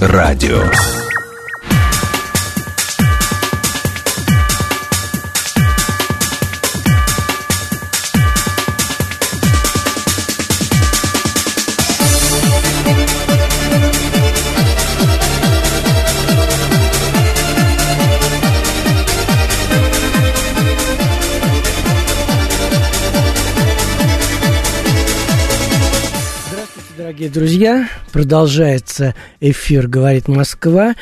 радио. Друзья. Продолжается эфир «Говорит Москва».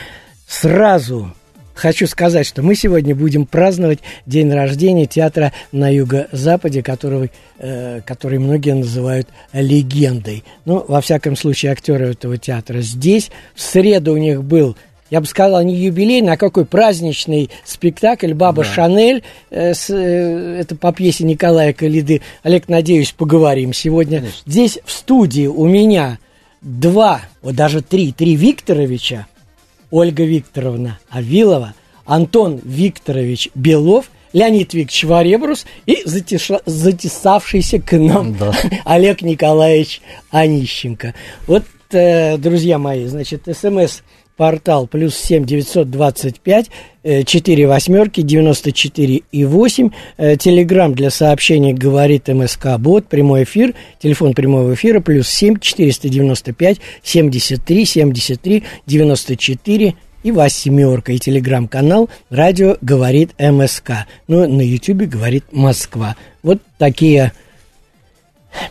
Сразу хочу сказать, что мы сегодня будем праздновать день рождения театра на юго-западе, которого, э, который многие называют легендой. Ну, во всяком случае, актеры этого театра здесь. В среду у них был я бы сказал, не юбилейный, а какой праздничный спектакль «Баба Шанель». Э, с, э, это по пьесе Николая Калиды. Олег, надеюсь, поговорим сегодня. Здесь в студии у меня два, вот даже три, три Викторовича. Ольга Викторовна Авилова, Антон Викторович Белов, Леонид Викторович Варебрус и затеша- затесавшийся к нам Олег Николаевич Онищенко. Вот, э, друзья мои, значит, смс портал плюс семь девятьсот двадцать пять четыре восьмерки девяносто четыре и восемь телеграмм для сообщений говорит МСК Бот прямой эфир телефон прямого эфира плюс семь четыреста девяносто пять семьдесят три семьдесят три девяносто четыре и восьмерка, и телеграм-канал «Радио говорит МСК». Ну, на ютюбе говорит Москва. Вот такие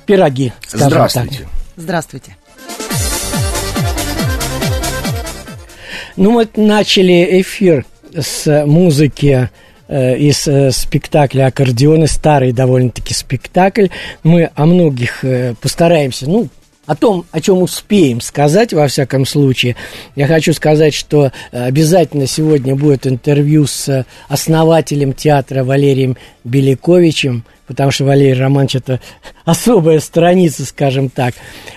пироги, Здравствуйте. так. Здравствуйте. Ну, мы начали эфир с музыки э, из э, спектакля «Аккордеоны», старый довольно-таки спектакль. Мы о многих э, постараемся, ну, о том, о чем успеем сказать, во всяком случае. Я хочу сказать, что обязательно сегодня будет интервью с основателем театра Валерием Беляковичем, потому что Валерий Романович это особая страница, скажем так.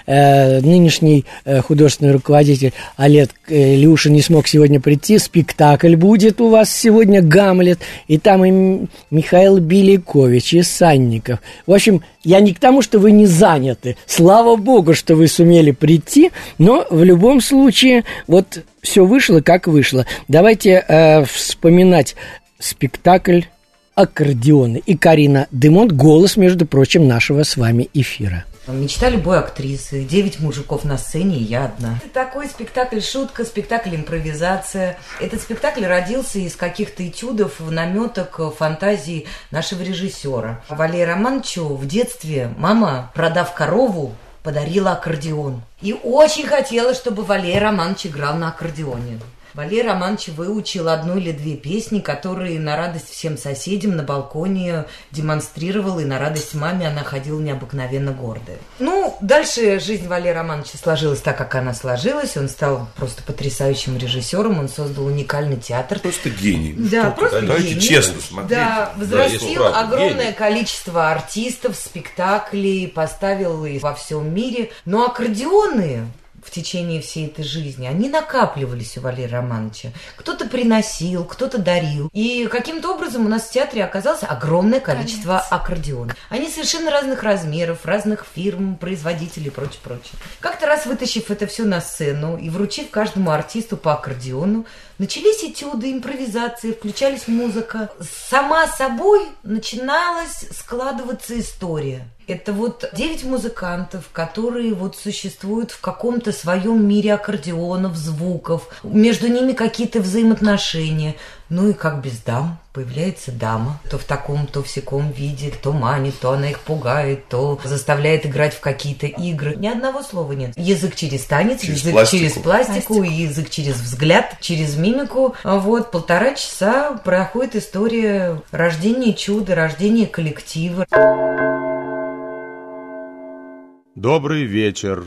Э, нынешний э, художественный руководитель Олег э, не смог сегодня прийти. Спектакль будет у вас сегодня «Гамлет», и там и Михаил Белякович, и Санников. В общем, я не к тому, что вы не заняты. Слава богу, что вы сумели прийти, но в любом случае вот все вышло, как вышло. Давайте э, вспоминать спектакль аккордеоны. И Карина Демонт, голос, между прочим, нашего с вами эфира. Мечта любой актрисы. Девять мужиков на сцене, и я одна. Это такой спектакль шутка, спектакль импровизация. Этот спектакль родился из каких-то этюдов, наметок, фантазий нашего режиссера. Валерию Романовичу в детстве мама, продав корову, подарила аккордеон. И очень хотелось, чтобы Валерий Романович играл на аккордеоне. Валерий Романович выучил одну или две песни, которые на радость всем соседям на балконе демонстрировал, и на радость маме она ходила необыкновенно гордая. Ну, дальше жизнь Валерия Романовича сложилась так, как она сложилась. Он стал просто потрясающим режиссером, он создал уникальный театр. Просто гений. Да, Что просто Давайте гений. честно смотреть. Да, взрастил правда, огромное гений. количество артистов, спектаклей, поставил их во всем мире. Но аккордеоны в течение всей этой жизни, они накапливались у Валерия Романовича. Кто-то приносил, кто-то дарил. И каким-то образом у нас в театре оказалось огромное количество аккордеонов. Они совершенно разных размеров, разных фирм, производителей и прочее, прочее. Как-то раз вытащив это все на сцену и вручив каждому артисту по аккордеону, начались этюды, импровизации, включались музыка. Сама собой начиналась складываться история. Это вот девять музыкантов, которые вот существуют в каком-то своем мире аккордеонов, звуков. Между ними какие-то взаимоотношения. Ну и как без дам появляется дама. То в таком, то в сяком виде, то манит, то она их пугает, то заставляет играть в какие-то игры. Ни одного слова нет. Язык через танец, Через язык пластику. через пластику, язык через взгляд, через мимику. Вот полтора часа проходит история рождения чуда, рождения коллектива. Добрый вечер.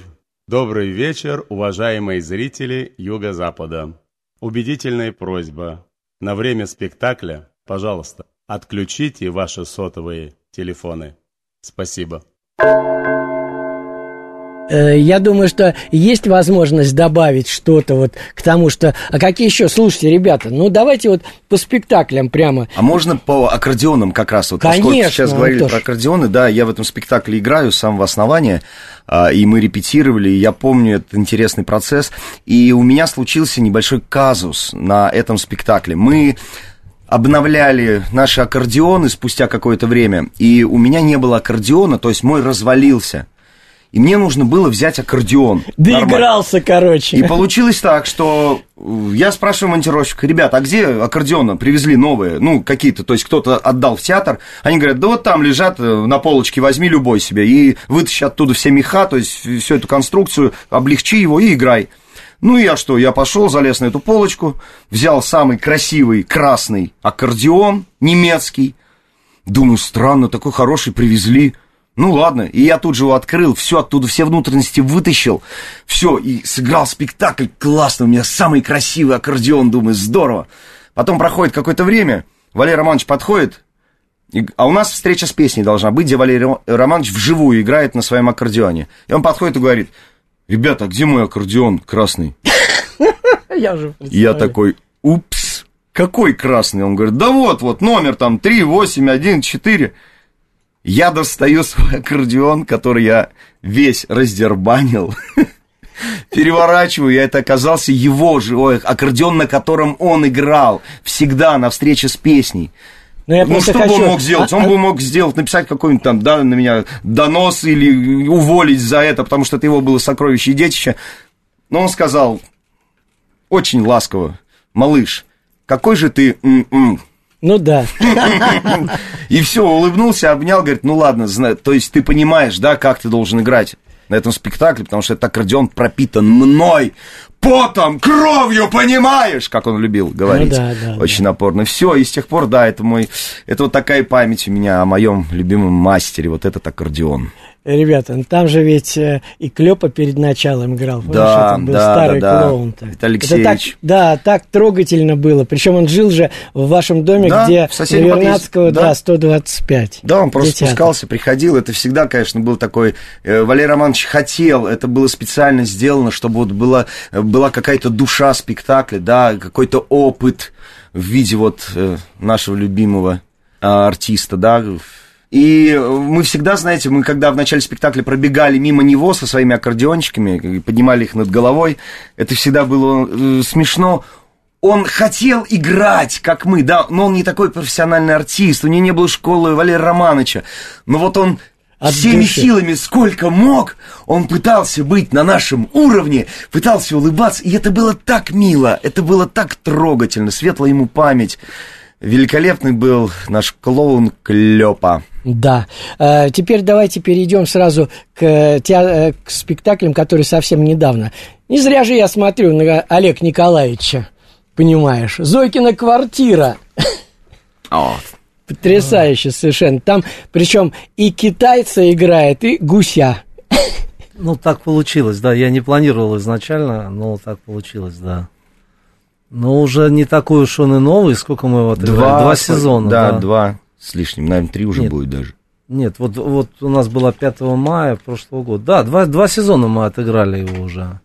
Добрый вечер, уважаемые зрители Юго-Запада. Убедительная просьба. На время спектакля, пожалуйста, отключите ваши сотовые телефоны. Спасибо. Э, Я думаю, что есть возможность добавить что-то вот к тому, что... А какие еще? Слушайте, ребята, ну давайте вот по спектаклям прямо. А можно по аккордеонам как раз? Вот поскольку Конечно, сейчас говорили Антош. про аккордеоны, да, я в этом спектакле играю с самого основания, а, и мы репетировали, и я помню этот интересный процесс, и у меня случился небольшой казус на этом спектакле. Мы обновляли наши аккордеоны спустя какое-то время, и у меня не было аккордеона, то есть мой развалился. И мне нужно было взять аккордеон. Доигрался, короче. И получилось так, что э, я спрашиваю монтировщика, ребят, а где аккордеоны привезли новые? Ну, какие-то, то есть кто-то отдал в театр. Они говорят, да вот там лежат э, на полочке, возьми любой себе и вытащи оттуда все меха, то есть всю эту конструкцию, облегчи его и играй. Ну и я что, я пошел, залез на эту полочку, взял самый красивый красный аккордеон немецкий. Думаю, странно, такой хороший привезли. Ну ладно, и я тут же его открыл, все оттуда, все внутренности вытащил, все, и сыграл спектакль, классно, у меня самый красивый аккордеон, думаю, здорово. Потом проходит какое-то время, Валерий Романович подходит, и- а у нас встреча с песней должна быть, где Валерий Ро- Романович вживую играет на своем аккордеоне. И он подходит и говорит, ребята, а где мой аккордеон красный? Я уже И я такой, упс, какой красный? Он говорит, да вот, вот, номер там 3, 8, 1, 4. Я достаю свой аккордеон, который я весь раздербанил, переворачиваю, и это оказался его живой аккордеон, на котором он играл всегда на встрече с песней. Ну, я Ну, что бы хочу- он мог сделать? А- Он а- бы мог сделать, написать какой-нибудь там, да, на меня донос или уволить за это, потому что это его было сокровище и детище. Но он сказал очень ласково, малыш, какой же ты м-м». Ну да. И все, улыбнулся, обнял, говорит, ну ладно, то есть ты понимаешь, да, как ты должен играть на этом спектакле, потому что этот аккордеон пропитан мной, потом, кровью, понимаешь, как он любил говорить. Ну да, да, Очень напорно. Все, и с тех пор, да, это мой, это вот такая память у меня о моем любимом мастере, вот этот аккордеон. Ребята, ну там же ведь э, и Клёпа перед началом играл. помнишь, Да, это был да, старый да, да. клоун-то. Это Это так, Алексеевич. да, так трогательно было. Причем он жил же в вашем доме, Да, где Вернадского, да. да. 125. Да, он просто Где театр. спускался, приходил. Это всегда, конечно, был такой... э, Валерий Романович хотел, это было специально сделано, чтобы вот была, была какая-то душа спектакля, да, какой-то опыт в виде вот э, нашего любимого а, артиста, да. И мы всегда, знаете, мы когда в начале спектакля пробегали мимо него со своими аккордеончиками, поднимали их над головой, это всегда было э, смешно. Он хотел играть, как мы, да, но он не такой профессиональный артист, у него не было школы Валерия Романовича. Но вот он От всеми души. силами, сколько мог, он пытался быть на нашем уровне, пытался улыбаться, и это было так мило, это было так трогательно, светлая ему память. Великолепный был наш клоун Клёпа. Да. Э, Теперь давайте перейдем сразу к, э, теа- э, к спектаклям, которые совсем недавно. Не зря же я смотрю на Олега Николаевича, понимаешь. Зойкина квартира. Потрясающе совершенно. Там, причем и китайца играет, и гуся. Ну, так получилось, да. Я не планировал изначально, но так получилось, да. Но уже не такой уж он и новый. Сколько мы его отыграли? Два сезона, Да, да. два с лишним, наверное, три уже Нет. будет даже. Нет, вот, вот у нас было 5 мая прошлого года. Да, два, два сезона мы отыграли его уже.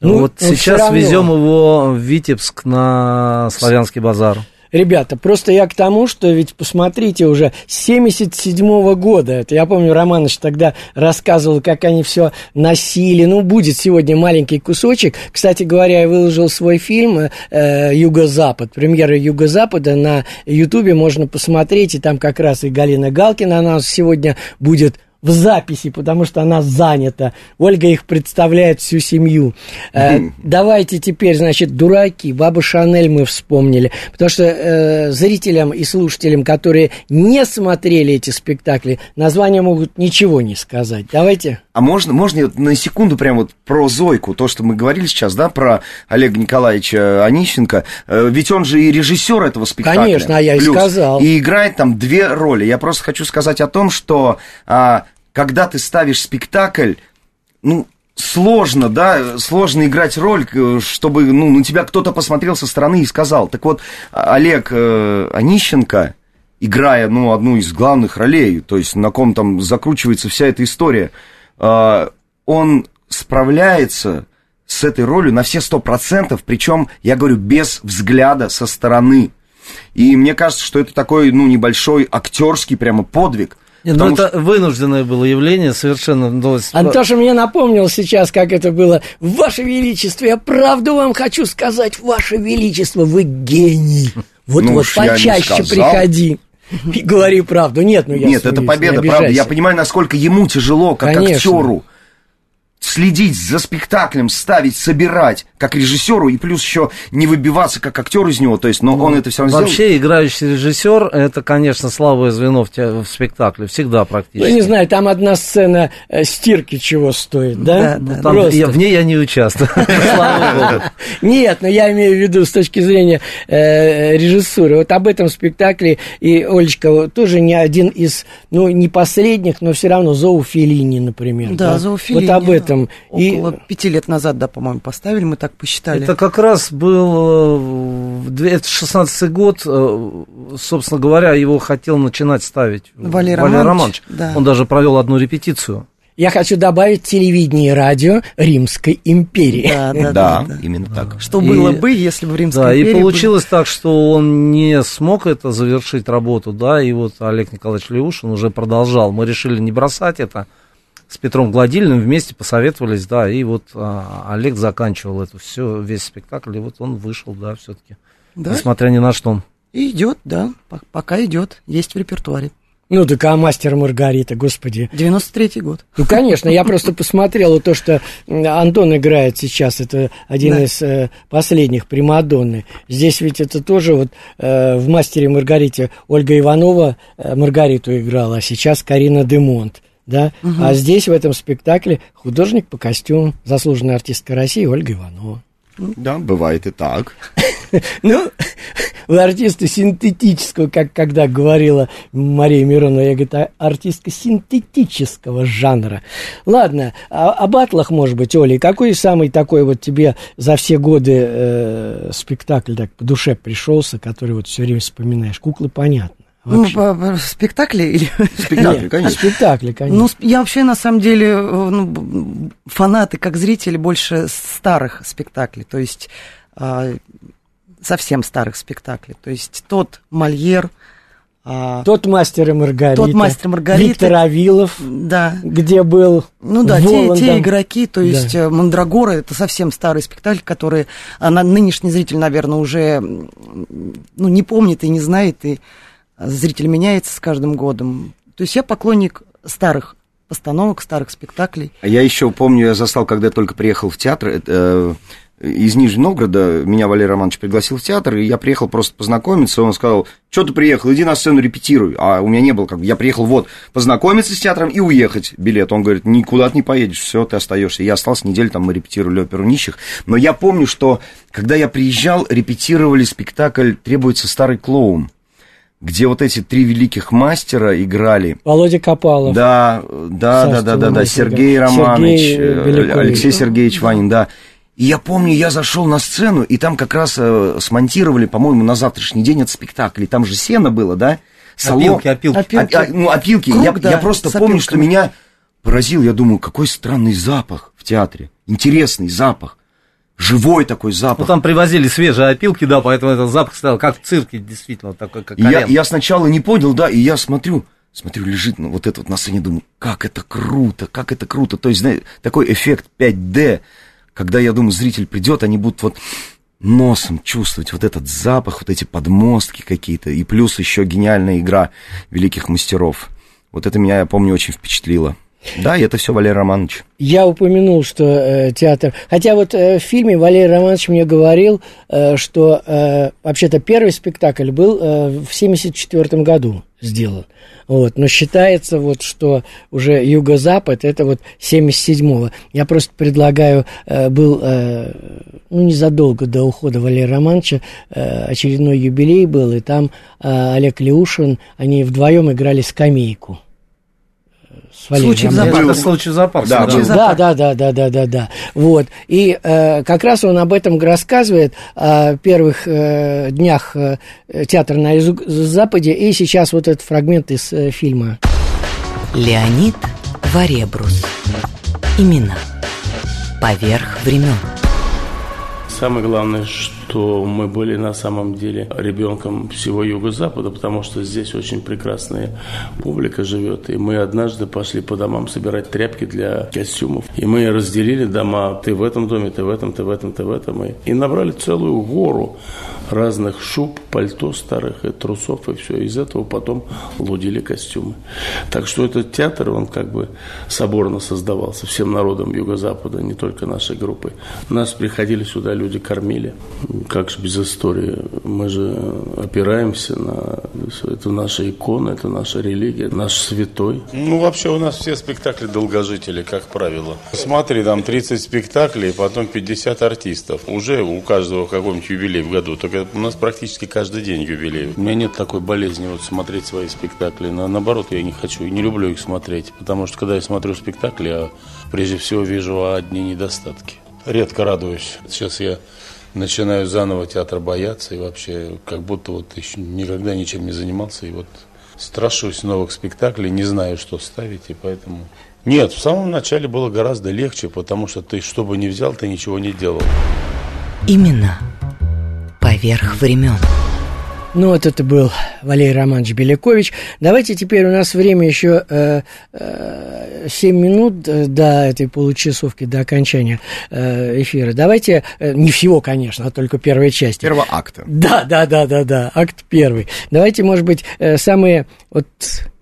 Ну, вот сейчас везем его в Витебск на Славянский базар. Ребята, просто я к тому, что ведь посмотрите уже с 77 года, это я помню, Романыч тогда рассказывал, как они все носили, ну, будет сегодня маленький кусочек. Кстати говоря, я выложил свой фильм э, «Юго-Запад», премьера «Юго-Запада» на Ютубе можно посмотреть, и там как раз и Галина Галкина, она сегодня будет в записи, потому что она занята. Ольга их представляет всю семью. Э, давайте теперь, значит, дураки. Баба Шанель мы вспомнили. Потому что э, зрителям и слушателям, которые не смотрели эти спектакли, названия могут ничего не сказать. Давайте. А можно, можно на секунду прям вот про Зойку, то, что мы говорили сейчас, да, про Олега Николаевича Онищенко, Э, ведь он же и режиссер этого спектакля. Конечно, а я и Плюс. сказал. И играет там две роли. Я просто хочу сказать о том, что а, когда ты ставишь спектакль, ну, сложно, да, сложно играть роль, э, чтобы, ну, на тебя кто-то посмотрел со стороны и сказал. Так вот, Олег э, Онищенко, играя, ну, одну из главных ролей, то есть на ком там закручивается вся эта история, э, он справляется с этой ролью на все сто процентов, причем, я говорю, без взгляда со стороны. И мне кажется, что это такой, ну, небольшой актерский прямо подвиг. Не, ну это что... вынужденное было явление совершенно. Антоша мне напомнил сейчас, как это было. Ваше Величество, я правду вам хочу сказать, Ваше Величество, вы гений. Вот, ну, вот почаще приходи. И говори правду. Нет, ну я Нет, это победа, правда. Я понимаю, насколько ему тяжело, как Конечно. актеру следить за спектаклем, ставить, собирать, как режиссеру, и плюс еще не выбиваться как актер из него, то есть, но ну, он это все равно Вообще, сделал. играющий режиссер, это, конечно, слабое звено в, те, в спектакле, всегда практически. Ну, не знаю, там одна сцена э, стирки чего стоит, да? Да, да. Там, я, в ней я не участвую, Нет, но я имею в виду с точки зрения э, режиссуры. Вот об этом спектакле и Олечка тоже не один из, ну, не последних, но все равно Зоофилини, например. Да, Зоофилини. Вот об этом этом. Около и... пяти лет назад, да, по-моему, поставили, мы так посчитали. Это как раз был 2016 э, год, э, собственно говоря, его хотел начинать ставить Валерий, Валерий Романович. Да. Он даже провел одну репетицию. Я хочу добавить телевидение и радио Римской империи. Да, да, да, да, именно так. Что и, было бы, если бы в Римской да, империи... и получилось было... так, что он не смог это завершить работу, да, и вот Олег Николаевич Леушин уже продолжал. Мы решили не бросать это, с Петром Гладильным вместе посоветовались, да, и вот а, Олег заканчивал это все, весь спектакль, и вот он вышел, да, все-таки, да? несмотря ни на что. И идет, да, пока идет, есть в репертуаре. Ну, так а мастер Маргарита, господи. 93-й год. Ну, конечно, я просто посмотрел то, что Антон играет сейчас, это один да. из э, последних Примадонны. Здесь ведь это тоже вот э, в «Мастере Маргарите» Ольга Иванова э, Маргариту играла, а сейчас Карина Демонт да, угу. а здесь в этом спектакле художник по костюму, заслуженная артистка России Ольга Иванова. Да, бывает и так. Ну, вы артисты синтетического, как когда говорила Мария Миронова, я говорю, а артистка синтетического жанра. Ладно, а, о батлах, может быть, Оля, какой самый такой вот тебе за все годы э, спектакль так по душе пришелся, который вот все время вспоминаешь? Куклы, понятно. Ну, по, по, спектакли или... Спектакли, конечно. Спектакли, конечно. Ну, я вообще, на самом деле, э, ну, фанаты, как зрители, больше старых спектаклей, то есть а, совсем старых спектаклей. То есть тот Мольер, а, тот мастер и Маргарита. Тот мастер Маргарита. Виктор Авилов. Да. Где был Ну да, те, те игроки, то есть да. Э, Мандрагора, это совсем старый спектакль, который а, нынешний зритель, наверное, уже ну, не помнит и не знает, и зритель меняется с каждым годом. То есть я поклонник старых постановок, старых спектаклей. А я еще помню, я застал, когда я только приехал в театр, это, э, из Нижнего Новгорода меня Валерий Романович пригласил в театр, и я приехал просто познакомиться, он сказал, что ты приехал, иди на сцену репетируй, а у меня не было, как бы, я приехал вот познакомиться с театром и уехать билет, он говорит, никуда ты не поедешь, все, ты остаешься, я остался неделю, там мы репетировали оперу нищих, но я помню, что когда я приезжал, репетировали спектакль «Требуется старый клоун», где вот эти три великих мастера играли. Володя Копалов. Да, да, да, да, да, да, Сергей Романович, Сергей э, Алексей Сергеевич Ванин, да. И я помню, я зашел на сцену, и там как раз э, смонтировали, по-моему, на завтрашний день этот спектакль. И там же сено было, да? Солом. Опилки, опилки. опилки. А, а, ну, опилки. Круг, я, да, я просто помню, что меня поразил. Я думаю, какой странный запах в театре. Интересный запах живой такой запах. Ну, там привозили свежие опилки, да, поэтому этот запах стоял как в цирке, действительно, такой, как я, я сначала не понял, да, и я смотрю, смотрю, лежит ну, вот это вот на сцене, думаю, как это круто, как это круто. То есть, знаете, такой эффект 5D, когда, я думаю, зритель придет, они будут вот носом чувствовать вот этот запах, вот эти подмостки какие-то, и плюс еще гениальная игра великих мастеров. Вот это меня, я помню, очень впечатлило. Да, и это все Валерий Романович. Я упомянул, что э, театр... Хотя вот э, в фильме Валерий Романович мне говорил, э, что э, вообще-то первый спектакль был э, в 1974 году сделан. Вот. Но считается, вот, что уже Юго-Запад это вот 77-го. Я просто предлагаю, э, был, э, ну, незадолго до ухода Валерия Романовича, э, очередной юбилей был, и там э, Олег Леушин, они вдвоем играли скамейку с Валерием Случай в зоопарке. Случай в зоопарке. Да, Да, зоопарке. да, да, да, да, да, да. Вот. И э, как раз он об этом рассказывает о первых э, днях э, театра на Западе. И сейчас вот этот фрагмент из э, фильма. Леонид Варебрус. Имена. Поверх времен. Самое главное, что мы были на самом деле ребенком всего Юго-Запада, потому что здесь очень прекрасная публика живет. И мы однажды пошли по домам собирать тряпки для костюмов. И мы разделили дома. Ты в этом доме, ты в этом, ты в этом, ты в этом. И, и набрали целую гору разных шуб, пальто старых и трусов, и все. Из этого потом лудили костюмы. Так что этот театр, он как бы соборно создавался всем народом Юго-Запада, не только нашей группой. Нас приходили сюда, люди кормили. Как же без истории? Мы же опираемся на... Это наша икона, это наша религия, наш святой. Ну, вообще у нас все спектакли долгожители, как правило. Смотри, там 30 спектаклей, потом 50 артистов. Уже у каждого какой-нибудь юбилей в году. Только у нас практически каждый день юбилей. У меня нет такой болезни вот смотреть свои спектакли. На, наоборот, я не хочу и не люблю их смотреть. Потому что когда я смотрю спектакли, я прежде всего вижу одни недостатки. Редко радуюсь. Сейчас я начинаю заново театр бояться и вообще как будто вот еще никогда ничем не занимался. И вот страшусь новых спектаклей, не знаю, что ставить, и поэтому... Нет, в самом начале было гораздо легче, потому что ты что бы ни взял, ты ничего не делал. Имена. Поверх времен. Ну, вот это был Валерий Романович Белякович. Давайте теперь у нас время еще э, э, 7 минут э, до этой получасовки, до окончания э, эфира. Давайте, э, не всего, конечно, а только первой части. Первого акта. Да, да, да, да, да, акт первый. Давайте, может быть, э, самые вот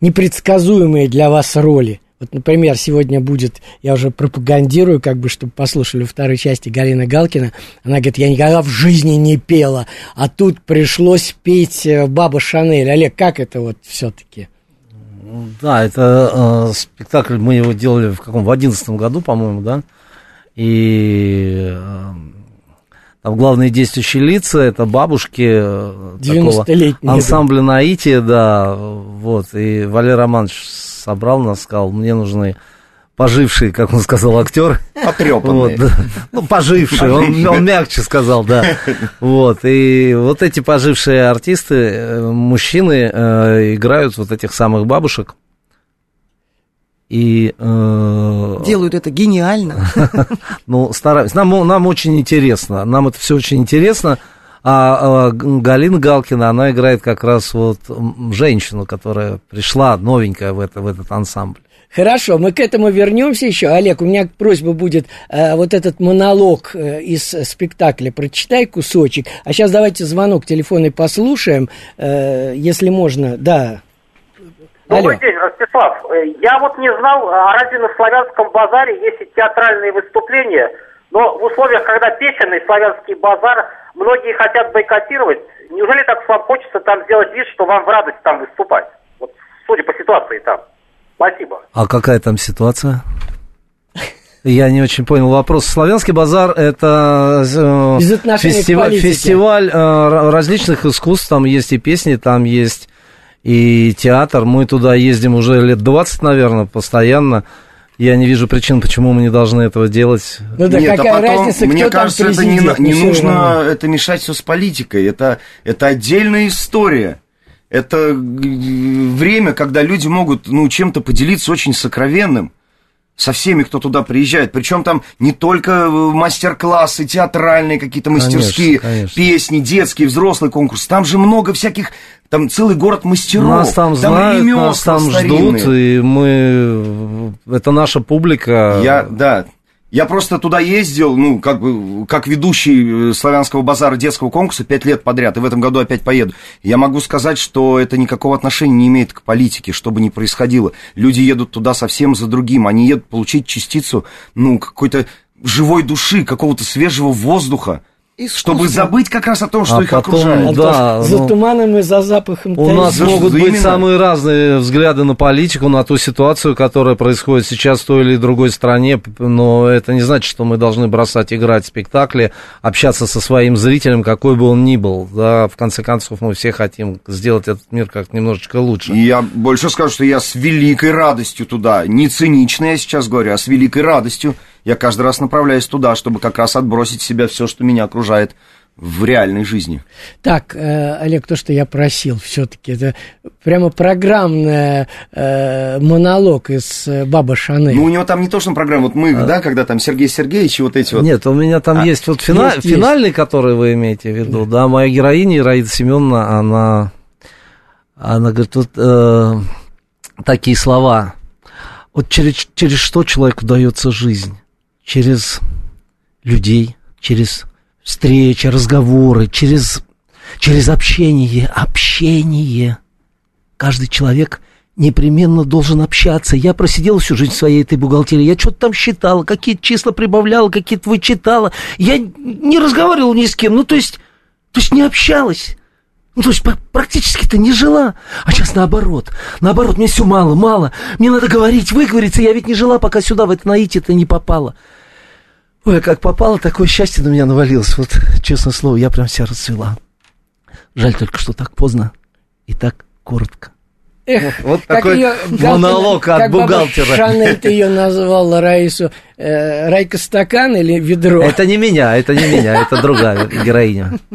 непредсказуемые для вас роли. Вот, например, сегодня будет, я уже пропагандирую, как бы, чтобы послушали второй части Галина Галкина. Она говорит, я никогда в жизни не пела, а тут пришлось петь э, Баба Шанель. Олег, как это вот все-таки? Да, это э, спектакль, мы его делали в каком, в одиннадцатом году, по-моему, да, и э, там главные действующие лица, это бабушки э, такого 90-летние, да. ансамбля Наития, да, вот, и Валерий Романович собрал нас, сказал, мне нужны пожившие, как он сказал, актеры. Потрепанные. Вот, да. Ну, пожившие, он, он мягче сказал, да. Вот, и вот эти пожившие артисты, э, мужчины, э, играют вот этих самых бабушек. И, э, Делают это гениально. ну, стараемся. Нам, нам очень интересно, нам это все очень интересно. А, а Галина Галкина, она играет как раз вот женщину, которая пришла новенькая в, это, в этот ансамбль. Хорошо, мы к этому вернемся еще. Олег, у меня просьба будет э, вот этот монолог э, из спектакля прочитай кусочек. А сейчас давайте звонок телефонный послушаем, э, если можно. Да. Добрый Алло. день, Ростислав. Э, Я вот не знал, а разве на Славянском базаре есть и театральные выступления, но в условиях, когда песенный славянский базар, многие хотят бойкотировать. Неужели так вам хочется там сделать вид, что вам в радость там выступать? Вот судя по ситуации там. Спасибо. А какая там ситуация? Я не очень понял вопрос. Славянский базар это э, фестиваль, фестиваль э, различных искусств. Там есть и песни, там есть и театр. Мы туда ездим уже лет 20, наверное, постоянно. Я не вижу причин, почему мы не должны этого делать. Ну да Нет, какая а потом, разница, мне кто кажется, там это не, не Ну, нужно равно. это мешать все с политикой. Это, это отдельная история. Это время, когда люди могут ну, чем-то поделиться очень сокровенным со всеми, кто туда приезжает. Причем там не только э, мастер-классы, театральные какие-то мастерские, конечно. песни, детские, взрослый конкурс. Там же много всяких, там целый город мастеров. Нас там знают, ремесла нас там старинные. ждут, и мы... Это наша публика. Я, да. Я просто туда ездил, ну, как бы, как ведущий э, славянского базара детского конкурса пять лет подряд, и в этом году опять поеду. Я могу сказать, что это никакого отношения не имеет к политике, что бы ни происходило. Люди едут туда совсем за другим, они едут получить частицу, ну, какой-то живой души, какого-то свежего воздуха. Чтобы забыть как раз о том, что А их потом, окружает. да, за ну, туманом и за запахом У нас За- могут за быть именно. самые разные взгляды на политику, на ту ситуацию, которая происходит сейчас в той или другой стране, но это не значит, что мы должны бросать играть спектакли, общаться со своим зрителем, какой бы он ни был. Да, в конце концов, мы все хотим сделать этот мир как немножечко лучше. И я больше скажу, что я с великой радостью туда, не цинично я сейчас говорю, а с великой радостью я каждый раз направляюсь туда, чтобы как раз отбросить в себя все, что меня окружает в реальной жизни. Так, э, Олег, то, что я просил все-таки, это прямо программный э, монолог из э, Баба Шанель. Ну, у него там не то, что программа, вот мы, да, когда там Сергей Сергеевич и вот эти вот... Нет, у меня там А, есть вот фина- есть, есть. финальный, который вы имеете в виду, да, моя героиня Ираида Семеновна, она, она говорит, вот э, такие слова, вот через, через что человеку дается жизнь? Через людей, через встречи, разговоры, через, через общение, общение. Каждый человек непременно должен общаться. Я просидел всю жизнь в своей этой бухгалтерии, я что-то там считала, какие-то числа прибавляла, какие-то вычитала. Я не разговаривала ни с кем, ну, то есть, то есть не общалась. Ну, то есть пр- практически-то не жила. А сейчас наоборот. Наоборот, мне все мало, мало. Мне надо говорить, выговориться. Я ведь не жила, пока сюда, в это наитие-то не попала. Ой, а как попало, такое счастье на меня навалилось. Вот, честное слово, я прям вся расцвела. Жаль только, что так поздно и так коротко. Эх, Вот как такой её монолог как от Баба бухгалтера. Шанель ты ее назвала Раису. Э, Райка стакан или ведро? Это не меня, это не меня, это другая героиня.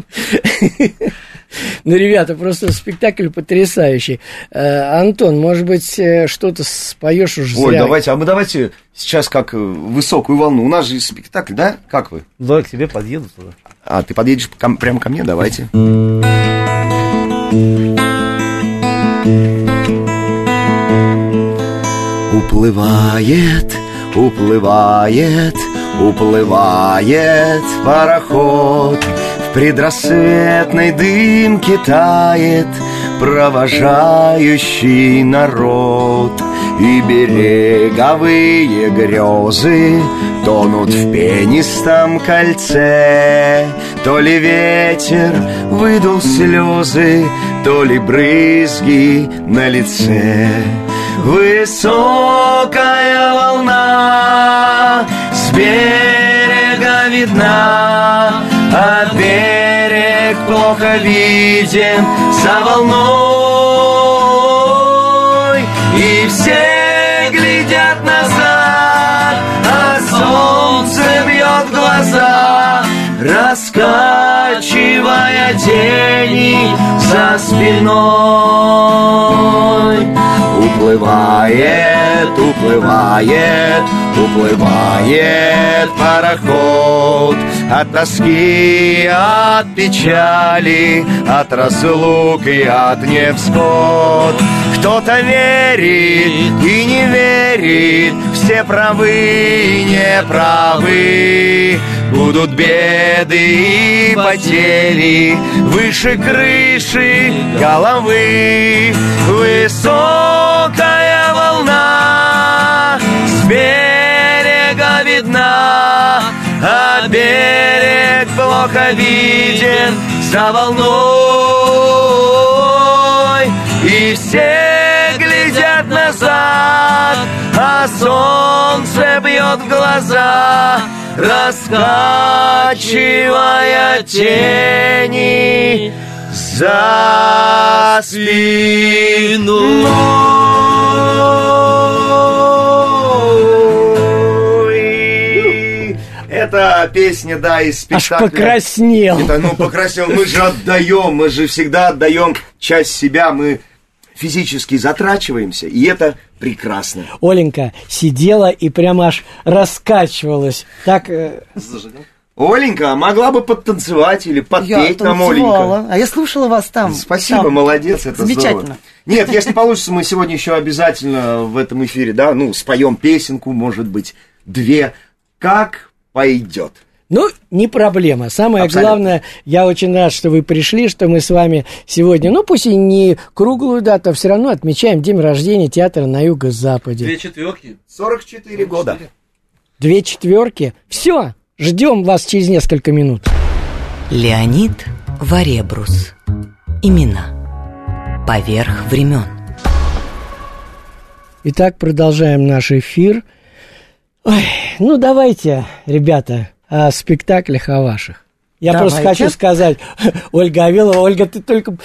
Ну, ребята, просто спектакль потрясающий. Э, Антон, может быть, э, что-то споешь уже Ой, зря. давайте, а мы давайте сейчас как э, высокую волну. У нас же спектакль, да? Как вы? Давай к тебе подъеду туда. А, ты подъедешь ко- прямо ко мне? Давайте. Уплывает, уплывает, уплывает пароход предрассветной дымке тает провожающий народ И береговые грезы тонут в пенистом кольце. То ли ветер выдул слезы, то ли брызги на лице. Высокая волна с берега видна, а берег плохо виден за волной. И все глядят назад, а солнце бьет глаза, раскачивая тени за спиной. Уплывает, уплывает, уплывает пароход От тоски, от печали, от разлук и от невзгод. Кто-то верит и не верит, все правы и неправы Будут беды и потери Выше крыши головы. Высокая волна С А берег плохо виден За волной И все глядят назад А солнце бьет в глаза раскачивая тени за спиной. Это песня, да, из Аж спектакля. покраснел. Это, ну, покраснел. Мы же отдаем, мы же всегда отдаем часть себя, мы физически затрачиваемся, и это прекрасно. Оленька сидела и прямо аж раскачивалась. Так, э, Оленька, а могла бы подтанцевать или Я подпеть нам, танцевала. Оленька? А я слушала вас там. Спасибо, там. молодец, это Замечательно. здорово. Нет, если получится, мы сегодня еще обязательно в этом эфире, да, ну, споем песенку, может быть, две. Как пойдет. ну, не проблема. Самое Абсолютно. главное, я очень рад, что вы пришли, что мы с вами сегодня, ну, пусть и не круглую дату, а все равно отмечаем день рождения театра на юго-западе. четверки. 44 года. Две четверки. Все, ждем вас через несколько минут. Леонид Варебрус. Имена. Поверх времен. Итак, продолжаем наш эфир. Ой, ну давайте, ребята, о спектаклях о ваших. Я Давайте. просто хочу сказать, Ольга Авилова, Ольга, ты только,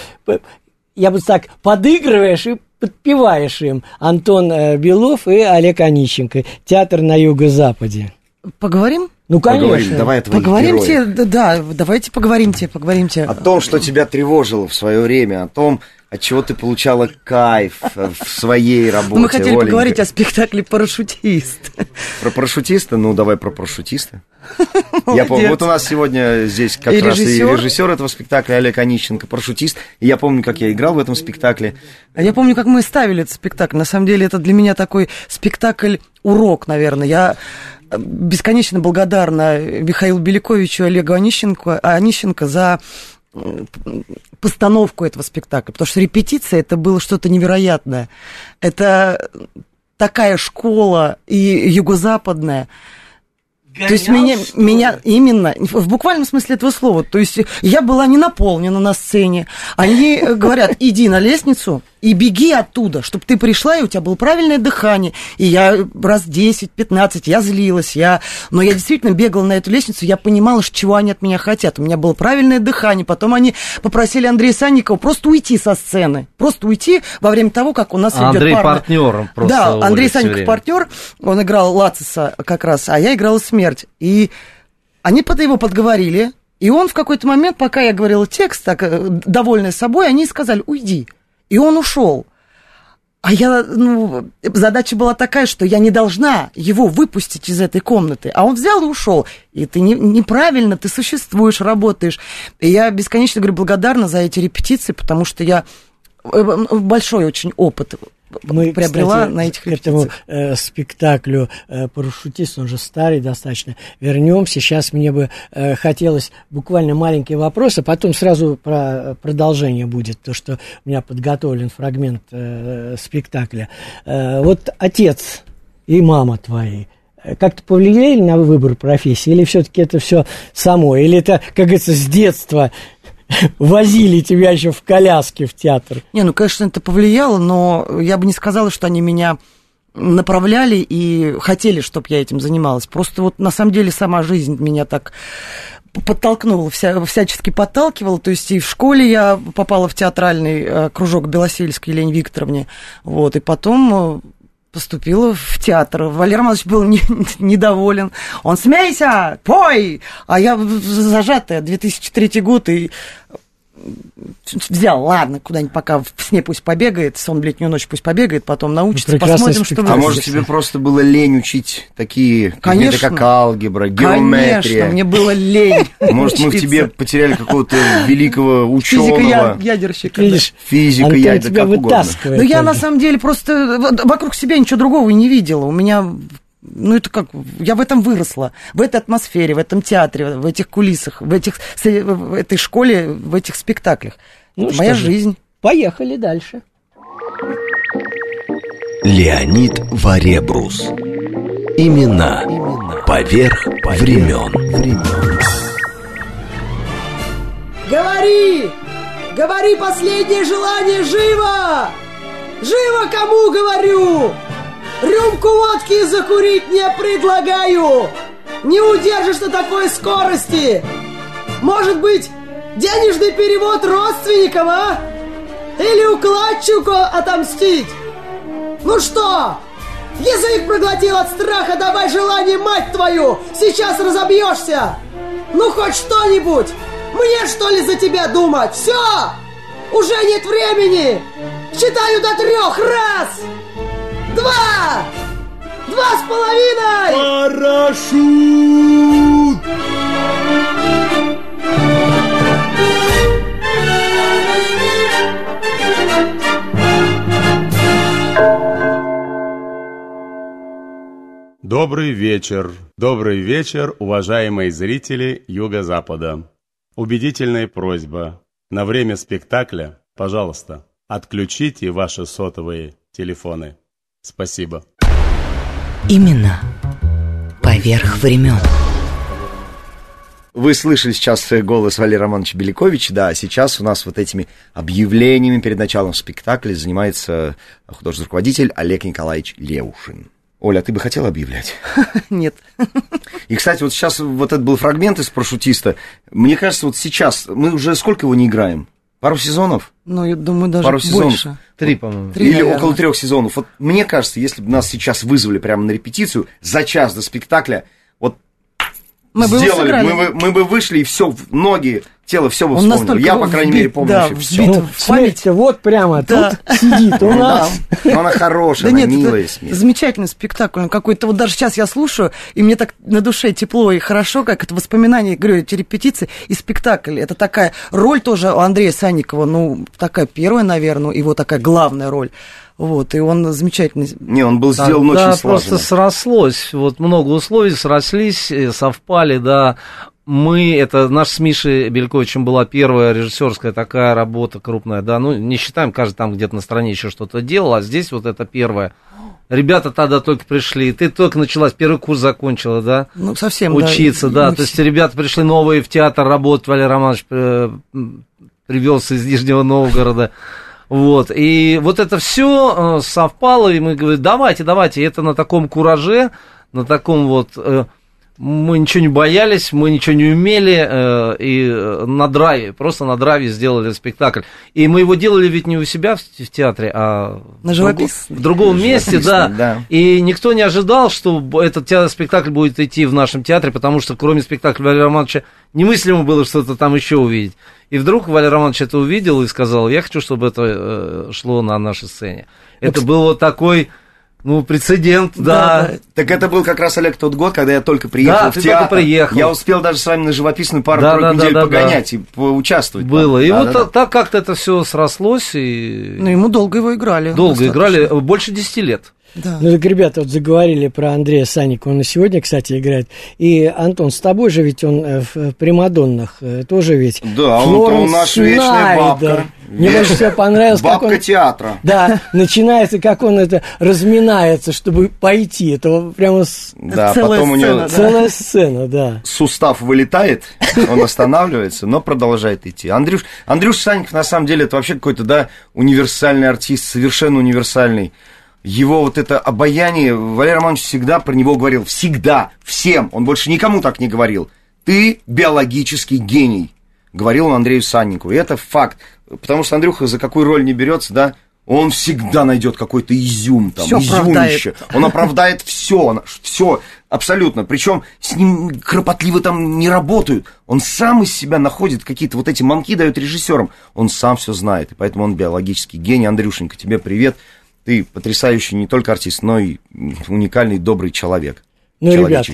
я бы так, подыгрываешь и подпеваешь им. Антон э, Белов и Олег Онищенко. Театр на юго-западе. Поговорим? Ну, конечно. Поговорим, давай о твоих Поговоримте, да, да, давайте поговоримте, поговоримте. О том, что тебя тревожило в свое время, о том, от чего ты получала кайф э, в своей работе. Ну, мы хотели Оленька. поговорить о спектакле «Парашютист». Про парашютиста? Ну, давай про парашютиста. Я помню, вот у нас сегодня здесь как И раз и режиссер. режиссер этого спектакля Олег Онищенко, парашютист. И я помню, как я играл в этом спектакле. А Я помню, как мы ставили этот спектакль. На самом деле, это для меня такой спектакль-урок, наверное. Я э, бесконечно благодарна Михаилу Беляковичу и Олегу Онищенко, Онищенко за постановку этого спектакля, потому что репетиция это было что-то невероятное. Это такая школа и юго-западная. То есть меня, меня именно, в буквальном смысле этого слова, то есть я была не наполнена на сцене. Они э, говорят, иди на лестницу и беги оттуда, чтобы ты пришла, и у тебя было правильное дыхание. И я раз 10-15, я злилась, я... но я действительно бегала на эту лестницу, я понимала, чего они от меня хотят. У меня было правильное дыхание. Потом они попросили Андрея Санникова просто уйти со сцены, просто уйти во время того, как у нас А идет Андрей парная- партнером просто Да, Андрей Санников партнер, он играл Лациса как раз, а я играла смерть. И они под его подговорили, и он в какой-то момент, пока я говорила текст, так, э, довольная собой, они сказали, уйди. И он ушел. А я, ну, задача была такая, что я не должна его выпустить из этой комнаты. А он взял и ушел. И ты не, неправильно, ты существуешь, работаешь. И я бесконечно, говорю, благодарна за эти репетиции, потому что я э, большой очень опыт Мы, приобрела кстати, на этих к этому репетициях. э, спектаклю э, «Парашютист», он же старый достаточно, вернемся. Сейчас мне бы э, хотелось буквально маленький вопрос, а потом сразу про продолжение будет, то, что у меня подготовлен фрагмент э, спектакля. Э, вот отец и мама твои, э, как-то повлияли на выбор профессии, или все-таки это все само, или это, как говорится, с детства возили тебя еще в коляске в театр? Не, ну, конечно, это повлияло, но я бы не сказала, что они меня направляли и хотели, чтобы я этим занималась. Просто вот на самом деле сама жизнь меня так подтолкнула, вся, всячески подталкивала. То есть и в школе я попала в театральный э, кружок Белосельской Елене Викторовне. Вот, и потом э, поступила в театр. Валерий Романович был не- недоволен. Он смейся, пой! А я зажатая, 2003 год, и взял, ладно, куда-нибудь пока в сне пусть побегает, сон в летнюю ночь пусть побегает, потом научится, прекрасный посмотрим, что спектакль. А будет. может, тебе просто было лень учить такие предметы, Конечно. как алгебра, Конечно, геометрия? мне было лень Может, мы в тебе потеряли какого-то великого ученого, Физика-ядерщика. физика, Антон я, да тебя как угодно. Ну, я на самом деле просто вокруг себя ничего другого и не видела. У меня, ну, это как, я в этом выросла, в этой атмосфере, в этом театре, в этих кулисах, в, этих, в этой школе, в этих спектаклях. Ну, Это что моя же. жизнь. Поехали дальше. Леонид Варебрус. Имена. Поверх времен. Говори! Говори последнее желание живо! Живо кому говорю! Рюмку водки закурить не предлагаю! Не удержишь на такой скорости! Может быть, денежный перевод родственникам, а? Или укладчику отомстить? Ну что? Язык проглотил от страха, давай желание, мать твою! Сейчас разобьешься! Ну хоть что-нибудь! Мне что ли за тебя думать? Все! Уже нет времени! Считаю до трех! Раз! Два! Два с половиной! Парашют! Добрый вечер. Добрый вечер, уважаемые зрители Юго-Запада. Убедительная просьба. На время спектакля, пожалуйста, отключите ваши сотовые телефоны. Спасибо. Имена. Поверх времен. вы слышали сейчас голос Валерия Романовича Беляковича, да, а сейчас у нас вот этими объявлениями перед началом спектакля занимается художественный руководитель Олег Николаевич Леушин. Оля, а ты бы хотела объявлять? Нет. И, кстати, вот сейчас вот этот был фрагмент из «Парашютиста». Мне кажется, вот сейчас, мы уже сколько его не играем? Пару сезонов? Ну, я думаю, даже Пару сезонов. больше. Три, по-моему. Три, Или наверное. около трех сезонов. Вот мне кажется, если бы нас сейчас вызвали прямо на репетицию за час до спектакля, Мы бы сделали, сыграли. мы, бы, мы бы вышли и все, ноги, тело, все бы Он вспомнил. Я, по крайней вбит, мере, помню да, вообще все. Ну, смерть вот прямо Да. тут сидит у нас. Но она хорошая, Да она нет, милая смерть. замечательный спектакль, он какой-то, вот даже сейчас я слушаю, и мне так на душе тепло и хорошо, как это воспоминания, говорю, эти репетиции и спектакль. Это такая роль тоже у Андрея Санникова, ну, такая первая, наверное, его такая главная роль. Вот, и он замечательный. Не, он был Да, сделан да, очень просто слаженно. срослось. Вот много условий срослись, э, совпали, да. Мы, это наш с Мишей Бельковичем была первая режиссерская такая работа крупная, да, ну, не считаем, каждый там где-то на стране еще что-то делал, а здесь вот это первое. Ребята тогда только пришли, ты только началась, первый курс закончила, да, Ну, совсем, учиться, да, Мы то есть ребята пришли новые в театр работать, Валерий Романович э, привез из Нижнего Новгорода, вот, и вот это все совпало, и мы говорим, давайте, давайте, это на таком кураже, на таком вот, э, мы ничего не боялись, мы ничего не умели, э, и э, на драйве, просто на драйве сделали спектакль. И мы его делали ведь не у себя в, в театре, а На в, живописном. в другом месте, да. Да. И никто не ожидал, что этот театр, спектакль будет идти в нашем театре, потому что кроме спектакля Валерия Романовича немыслимо было что-то там еще увидеть. И вдруг Валерий Романович это увидел и сказал, я хочу, чтобы это э, шло на нашей сцене. Это был вот такой, ну, прецедент, да. Да, Так это был как раз, Олег, тот год, когда я только приехал Да, в ты театр. только приехал. Я успел даже с вами на живописную пару Да, да, недель да, да, погонять и поучаствовать. Было. там. И Да, вот да, та- да. так как-то это все срослось, и Ну, ему долго его играли. долго достаточно. играли, больше 10 лет. Да. Ну так, ребята, вот заговорили про Андрея Санникова, он и сегодня, кстати, играет. И, Антон, с тобой же ведь он э, в э, «Примадоннах» э, тоже ведь. Да, у нас вечная Снайдер. бабка. Мне больше всего понравилось, как Бабка он... театра. Да, начинается, как он это разминается, чтобы пойти. Это прямо с- Да, Целая потом у него сцена, да. целая сцена, да. сустав вылетает, он останавливается, но продолжает идти. Андрюш, Андрюш Саньков, на самом деле, это вообще какой-то, да, универсальный артист, совершенно универсальный. Его вот это обаяние, Валерий Романович всегда про него говорил, всегда, всем, он больше никому так не говорил. Ты биологический гений, говорил он Андрею Санникову, и это факт. Потому что Андрюха за какую роль не берется, да, он всегда найдет какой-то изюм там, Всё изюмище. оправдает. Он оправдает все, все, абсолютно. Причем с ним кропотливо там не работают. Он сам из себя находит какие-то вот эти манки дает режиссерам. Он сам все знает, и поэтому он биологический гений. Андрюшенька, тебе привет. Ты потрясающий не только артист, но и уникальный, добрый человек. Ну, ребята,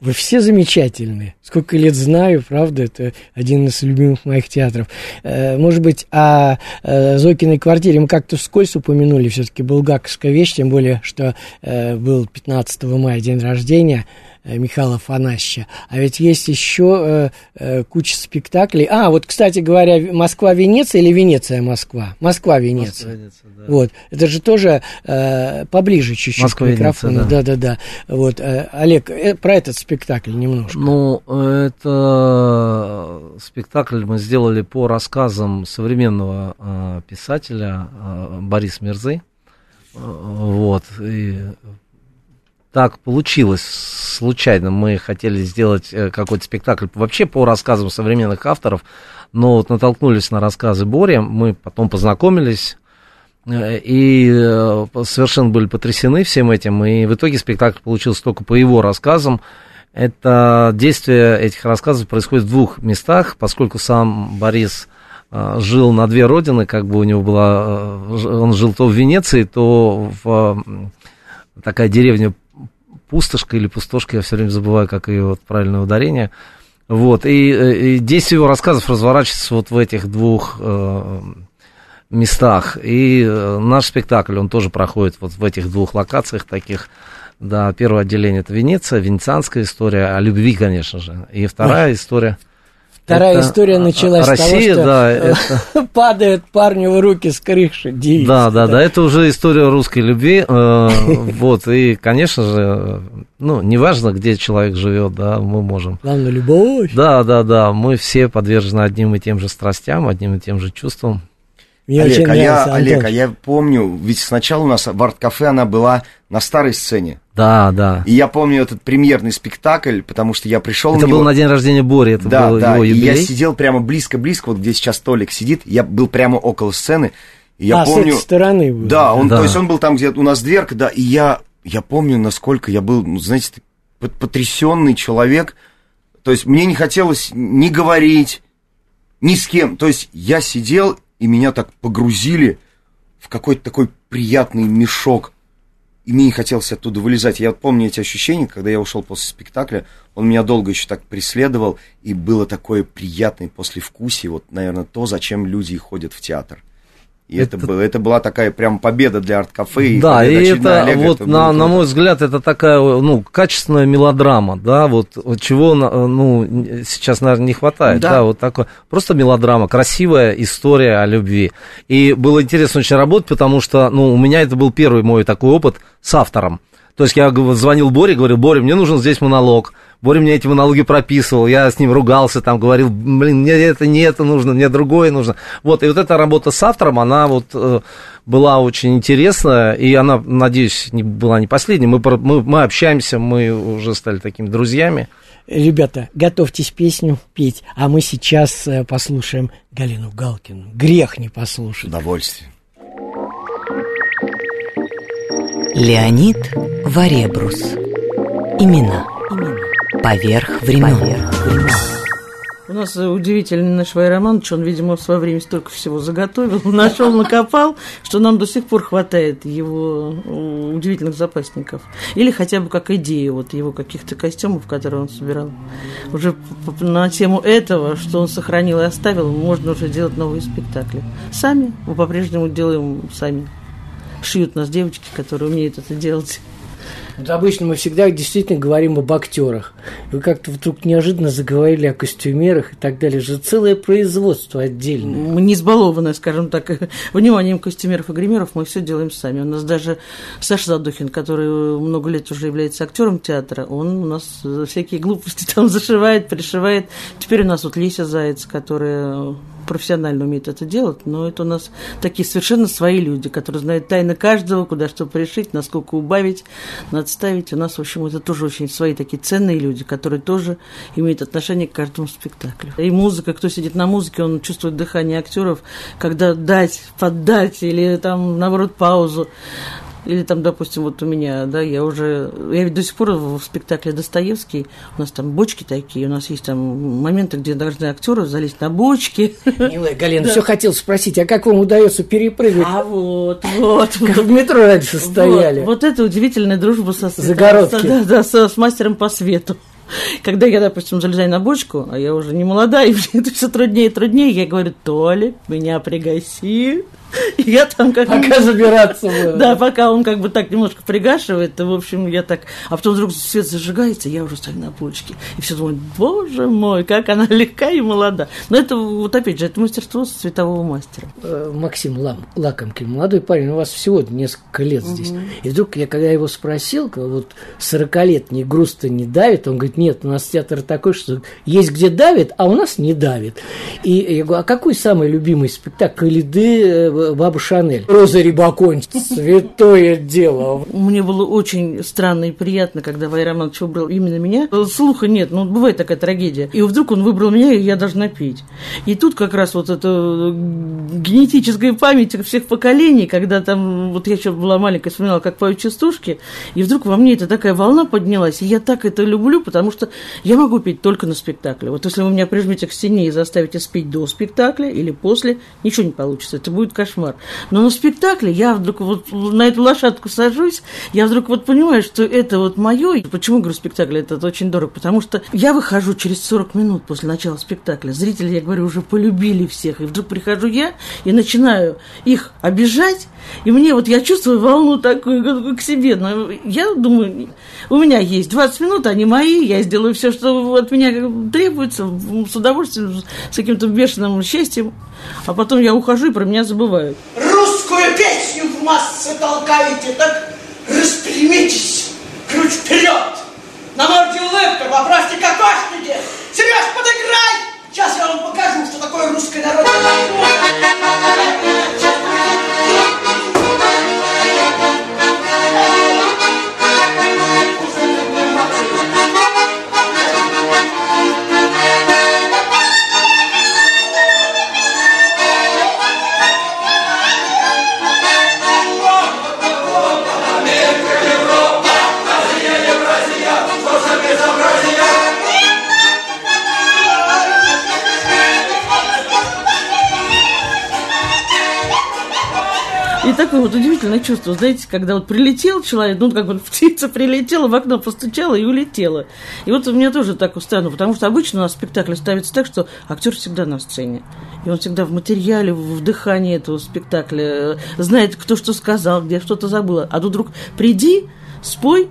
вы все замечательные. Сколько лет знаю, правда, это один из любимых моих театров. Э, Может быть, о э, Зойкиной квартире мы как-то вскользь упомянули, все-таки булгаковская вещь, тем более, что э, был 15 мая день рождения Михаила Афанасьевича. А ведь есть еще э, э, куча спектаклей. А, вот, кстати говоря, Москва-Венеция или Венеция-Москва? Москва-Венеция. Вот, это же тоже э, поближе чуть-чуть к Москва-Венеция, микрофону. да. Да-да-да. Вот, э, Олег, э, про этот спектакль немножко. Ну, это спектакль мы сделали по рассказам современного э, писателя э, Бориса Мирзы. Э, Вот. И так получилось случайно. Мы хотели сделать э, какой-то спектакль вообще по рассказам современных авторов, но вот натолкнулись на рассказы Бори, мы потом познакомились, э, и э, совершенно были потрясены всем этим, и в итоге спектакль получился только по его рассказам. Это действие этих рассказов происходит в двух местах, поскольку сам Борис жил на две родины, как бы у него была, он жил то в Венеции, то в такая деревня Пустошка или Пустошка, я все время забываю, как ее вот правильное ударение. Вот, и, э, и действие его рассказов разворачивается вот в этих двух э, местах. И э, наш спектакль, он тоже проходит вот в этих двух локациях таких. Да, первое отделение это Венеция, венецианская история, о любви, конечно же. И вторая история. Вторая Это история началась Россия, с того, что да, э, падают парню в руки с крыши девицы. Да, да, да, это уже история русской любви. э, Вот, и, конечно же, ну, неважно, где человек живет, да, мы можем. Главное, любовь. Да, да, да, мы все подвержены одним и тем же страстям, одним и тем же чувствам. Мне Олег, очень а я, нравится, Олег, Антон. а я помню, ведь сначала у нас в арт-кафе она была на старой сцене. Да, да. И я помню этот премьерный спектакль, потому что я пришел Это на был него... на день рождения Бори, это да, был да, его и я юбилей. сидел прямо близко-близко, вот где сейчас Толик сидит, я был прямо около сцены, и я а, с помню... этой стороны был. Да, он, Да. то есть он был там, где у нас дверка, да, и я, я помню, насколько я был, ну, знаете, потрясенный человек, то есть мне не хотелось ни говорить, ни с кем, то есть я сидел, и меня так погрузили в какой-то такой приятный мешок, и мне не хотелось оттуда вылезать. Я вот помню эти ощущения, когда я ушел после спектакля, он меня долго еще так преследовал, и было такое приятное послевкусие, вот, наверное, то, зачем люди ходят в театр. И это, Это- это была такая прям победа для арт-кафе. Да, и это Олега, вот, это на, на мой взгляд, это такая, ну, качественная мелодрама, да, вот, чего, ну, сейчас, наверное, не хватает, Да. да. вот такое, просто мелодрама, красивая история о любви. И было интересно очень работать, потому что, ну, у меня это был первый мой такой опыт с автором. То есть я звонил Боре, говорил, Боря, мне нужен здесь монолог. Боря мне эти монологи прописывал, я с ним ругался, там говорил, блин, мне это не это нужно, мне другое нужно. Вот, и вот эта работа с автором, она вот э, была очень интересная, и она, надеюсь, не, была не последней. Мы, мы, мы общаемся, мы уже стали такими друзьями. Ребята, готовьтесь песню петь, а мы сейчас э, послушаем Галину Галкину. Грех не послушать. удовольствием. Леонид Варебрус. Имена. Поверх времен. У нас удивительный наш Вайроман, что он, видимо, в свое время столько всего заготовил, нашел, накопал, что нам до сих пор хватает его удивительных запасников. Или хотя бы как идея вот его каких-то костюмов, которые он собирал. Уже на тему этого, что он сохранил и оставил, можно уже делать новые спектакли. Сами, мы по-прежнему делаем сами. Шьют нас девочки, которые умеют это делать. Вот обычно мы всегда действительно говорим об актерах. Вы как-то вдруг неожиданно заговорили о костюмерах и так далее. Же целое производство отдельное. Мы не избалованы, скажем так, вниманием костюмеров и гримеров, мы все делаем сами. У нас даже Саша Задухин, который много лет уже является актером театра, он у нас всякие глупости там зашивает, пришивает. Теперь у нас вот Леся Заяц, которая профессионально умеет это делать, но это у нас такие совершенно свои люди, которые знают тайны каждого, куда что пришить, насколько убавить, надставить. У нас, в общем, это тоже очень свои такие ценные люди, которые тоже имеют отношение к каждому спектаклю. И музыка, кто сидит на музыке, он чувствует дыхание актеров, когда дать, поддать или там, наоборот, паузу. Или там, допустим, вот у меня, да, я уже, я ведь до сих пор в спектакле Достоевский, у нас там бочки такие, у нас есть там моменты, где должны актеры залезть на бочки. Милая Галина, все хотел спросить, а как вам удается перепрыгивать? А вот, вот. Как в метро раньше стояли. Вот, вот это удивительная дружба со Загородки. Да, да, со- с мастером по свету. Когда я, допустим, залезаю на бочку, а я уже не молодая, и мне это все труднее и труднее, я говорю, Толик, меня пригаси. Я там как... Пока забираться было. Да, пока он как бы так немножко пригашивает, то, в общем, я так... А потом вдруг свет зажигается, я уже стою на бочке. И все думают, боже мой, как она легка и молода. Но это, вот опять же, это мастерство светового мастера. Э, Максим Лам, Лакомкин, молодой парень, у вас всего несколько лет здесь. И вдруг я, когда его спросил, вот 40-летний груз-то не давит, он говорит, нет, у нас театр такой, что есть где давит, а у нас не давит. И я говорю, а какой самый любимый спектакль Лиды Баба Шанель? Роза Рибаконь, святое дело. Мне было очень странно и приятно, когда Вай Романович выбрал именно меня. Слуха нет, ну бывает такая трагедия. И вдруг он выбрал меня, и я должна петь. И тут как раз вот эта генетическая память всех поколений, когда там, вот я еще была маленькая, вспоминала, как поют частушки, и вдруг во мне эта такая волна поднялась, и я так это люблю, потому что я могу петь только на спектакле. Вот если вы меня прижмете к стене и заставите спеть до спектакля или после, ничего не получится, это будет кошмар. Было. Но на спектакле я вдруг вот на эту лошадку сажусь, я вдруг вот понимаю, что это вот мое. Почему, говорю, спектакль это очень дорого? Потому что я выхожу через 40 минут после начала спектакля. Зрители, я говорю, уже полюбили всех. И вдруг прихожу я и начинаю их обижать. И мне вот я чувствую волну такую к себе. Но я думаю, у меня есть 20 минут, они мои, я сделаю все, что от меня требуется, с удовольствием, с каким-то бешеным счастьем. А потом я ухожу и про меня забывают. Русскую песню в массы толкаете, так распрямитесь, ключ вперед. На морде улыбка, поправьте кокошники. Сереж, подыграй! Сейчас я вам покажу, что такое русская народная такое вот удивительное чувство, знаете, когда вот прилетел человек, ну, как бы птица прилетела, в окно постучала и улетела. И вот у меня тоже так устроено, потому что обычно у нас спектакль ставится так, что актер всегда на сцене. И он всегда в материале, в дыхании этого спектакля, э, знает, кто что сказал, где что-то забыла. А тут вдруг приди, спой,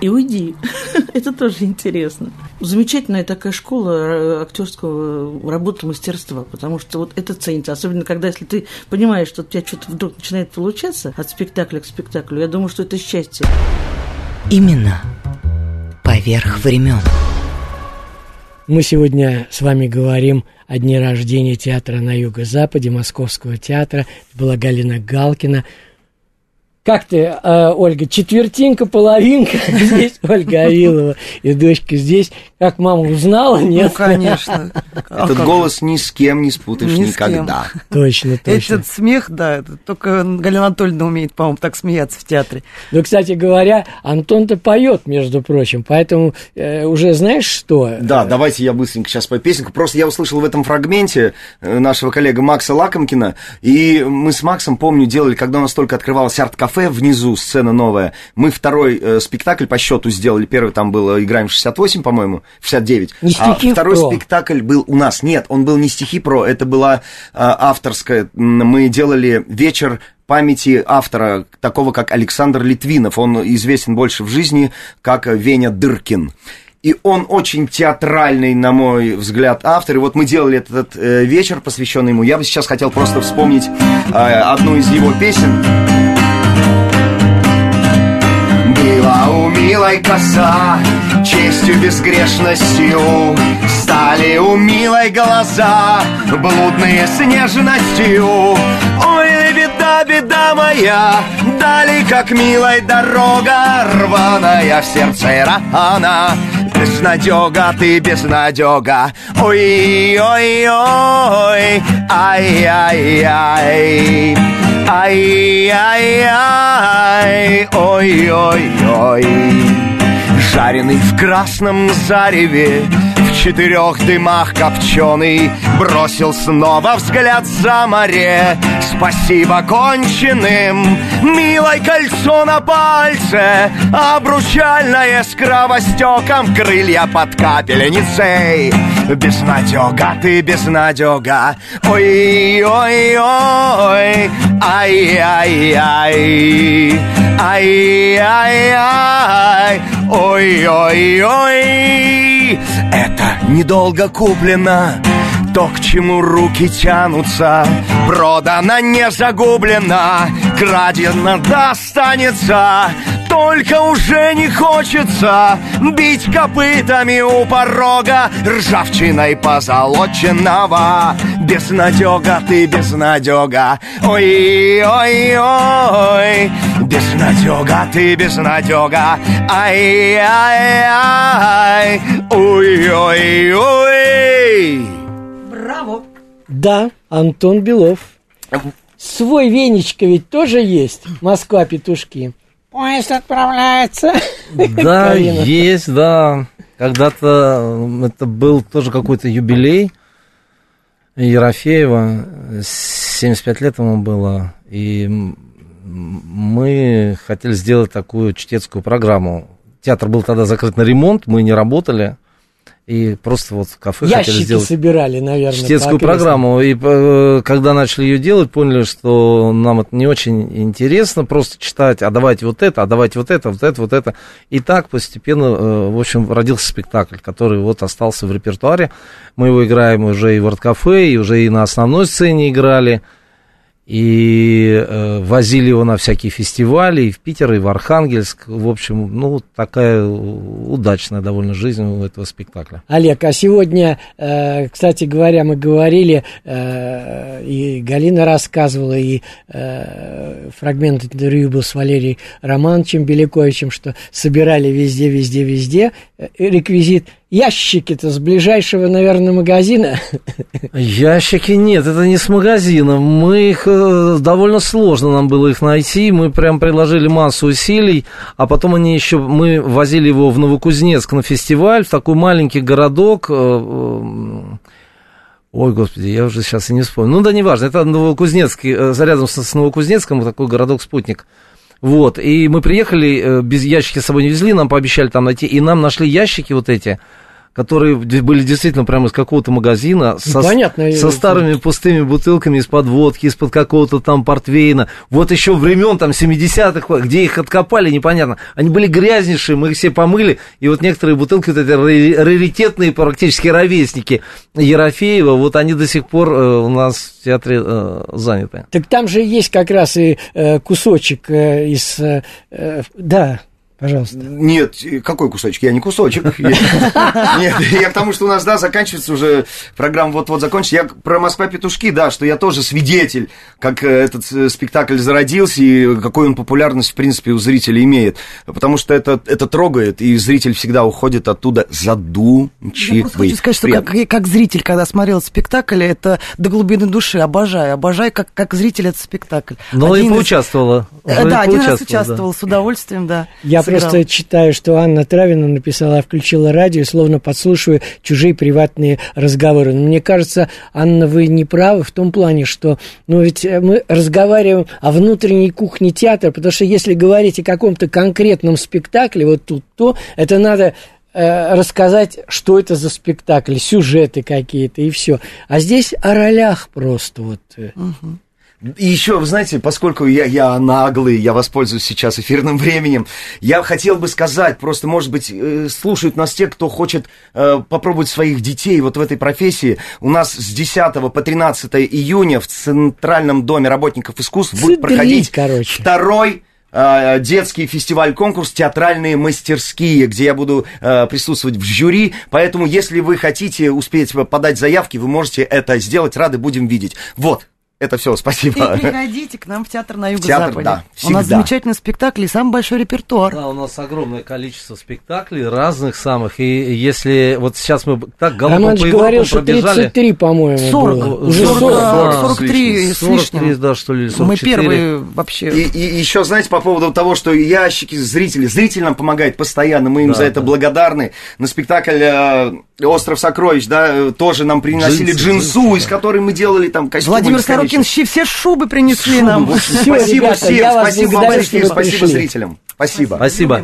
и уйди. Это тоже интересно. Замечательная такая школа э, актерского работы, мастерства, потому что вот это ценится. Особенно, когда если ты понимаешь, что у тебя что-то вдруг начинает получаться от спектакля к спектаклю, я думаю, что это счастье. Именно поверх времен. Мы сегодня с вами говорим о дне рождения театра на юго-западе, Московского театра. Это была Галина Галкина – как ты, э, Ольга, четвертинка, половинка, здесь Ольга Авилова и дочка здесь. Как мама узнала, нет? Ну, конечно. Этот голос ни с кем не спутаешь никогда. Точно, точно. Этот смех, да, только Галина Анатольевна умеет, по-моему, так смеяться в театре. Ну, кстати говоря, Антон-то поет, между прочим, поэтому э, уже знаешь что? Да, давайте я быстренько сейчас пою песенку. Просто я услышал в этом фрагменте э, нашего коллега Макса Лакомкина, и мы с Максом, помню, делали, когда у нас только открывалась арт-кафе, кафе внизу, сцена новая. Мы второй э, спектакль по счету сделали. Первый там был «Играем в 68», по-моему, 69. Не а второй про. спектакль был у нас. Нет, он был не стихи про, это была э, авторская. Мы делали вечер памяти автора, такого как Александр Литвинов. Он известен больше в жизни как Веня Дыркин и он очень театральный, на мой взгляд, автор. И вот мы делали этот э, вечер, посвященный ему. Я бы сейчас хотел просто вспомнить э, одну из его песен. Милой коса, честью безгрешностью Стали у милой глаза, блудные с нежностью. Ой, беда, беда моя, дали как милой дорога Рваная в сердце рана, безнадега, ты безнадега Ой, ой, ой, ай-яй-яй. Ай-яй-яй, ой-ой-ой. Жареный в красном зареве четырех дымах копченый Бросил снова взгляд за море. Спасибо конченым Милой кольцо на пальце Обручальное с кровостеком Крылья под капельницей. Безнадега, ты безнадега Ой-ой-ой Ай-яй-яй Ай-яй-яй. Ой-ой-ой Это недолго куплено. То, к чему руки тянутся Продана, не загублена Крадена достанется Только уже не хочется. Бить копытами у порога Ржавчиной позолоченного Безнадега, ты безнадега Ой-ой-ой Безнадега, ты безнадега Ай-яй-яй Ой-ой-ой Браво! Да, Антон Белов. Свой Венечка ведь тоже есть. Москва петушки. Поезд отправляется. Да, есть, да. Когда-то это был тоже какой-то юбилей. Ерофеева, 75 лет ему было, и мы хотели сделать такую чтецкую программу. Театр был тогда закрыт на ремонт, мы не работали, и просто вот в кафе Ящики хотели сделать собирали, наверное, чтецкую программу. И э, когда начали ее делать, поняли, что нам это не очень интересно просто читать, а давайте вот это, а давайте вот это, вот это, вот это. И так постепенно, э, в общем, родился спектакль, который вот остался в репертуаре. Мы его играем уже и в арт-кафе, и уже и на основной сцене играли и э, возили его на всякие фестивали и в Питер, и в Архангельск. В общем, ну, такая удачная довольно жизнь у этого спектакля. Олег, а сегодня, э, кстати говоря, мы говорили, э, и Галина рассказывала, и э, фрагмент интервью был с Валерием Романовичем Беляковичем, что собирали везде, везде, везде э, реквизит – ящики-то с ближайшего, наверное, магазина? Ящики нет, это не с магазина. Мы их э, довольно сложно нам было их найти. Мы прям приложили массу усилий, а потом они еще мы возили его в Новокузнецк на фестиваль, в такой маленький городок. Э, э, ой, господи, я уже сейчас и не вспомню. Ну да, неважно, это Новокузнецкий, рядом с Новокузнецком такой городок-спутник. Вот, и мы приехали, без ящики с собой не везли, нам пообещали там найти, и нам нашли ящики вот эти, которые были действительно прямо из какого-то магазина со, Понятно, со старыми пустыми бутылками из-под водки, из-под какого-то там портвейна. Вот еще времен там 70-х, где их откопали, непонятно. Они были грязнейшие, мы их все помыли, и вот некоторые бутылки, вот эти раритетные практически ровесники Ерофеева, вот они до сих пор э, у нас в театре э, заняты. Так там же есть как раз и э, кусочек из... Да, Пожалуйста. Нет, какой кусочек? Я не кусочек. Нет, я к тому, что у нас, да, заканчивается уже, программа вот-вот закончится. Я про «Москва-петушки», да, что я тоже свидетель, как э, этот э, спектакль зародился и какую он популярность, в принципе, у зрителей имеет. Потому что это, это трогает, и зритель всегда уходит оттуда задумчивый. Я просто хочу сказать, что как, как зритель, когда смотрел спектакль, это до глубины души обожаю. Обожаю, как, как зритель этот спектакль. Ну, и поучаствовала. Да, один раз участвовал, с удовольствием, да. Я просто читаю, что Анна Травина написала, включила радио, словно подслушивая чужие приватные разговоры. Но мне кажется, Анна, вы не правы в том плане, что, ну, ведь мы разговариваем о внутренней кухне театра, потому что если говорить о каком-то конкретном спектакле, вот тут, то это надо э, рассказать, что это за спектакль, сюжеты какие-то и все. А здесь о ролях просто вот. Угу. И еще, вы знаете, поскольку я, я наглый, я воспользуюсь сейчас эфирным временем, я хотел бы сказать, просто, может быть, э, слушают нас те, кто хочет э, попробовать своих детей вот в этой профессии. У нас с 10 по 13 июня в Центральном доме работников искусств будет проходить короче. второй э, детский фестиваль-конкурс «Театральные мастерские», где я буду э, присутствовать в жюри. Поэтому, если вы хотите успеть подать заявки, вы можете это сделать. Рады будем видеть. Вот, это все, спасибо. И приходите к нам в театр на юго-западе. Да, у нас замечательный спектакль и самый большой репертуар. Да, у нас огромное количество спектаклей разных самых. И если вот сейчас мы так галопом по говорил, что пробежали... 33, по-моему, 40, было. Уже 40, 40, 43 с лишним. 43, да, что ли, 44. Мы первые вообще. И, и еще, знаете, по поводу того, что ящики зрители, зритель нам помогает постоянно, мы им да, за это да. благодарны. На спектакль э, «Остров сокровищ», да, э, тоже нам приносили джинсу, джинсу да. из которой мы делали там костюмы. Владимир Сорокин все шубы принесли шубы, нам. Все, спасибо ребята, всем, спасибо вам большое, спасибо зрителям. Спасибо. Спасибо.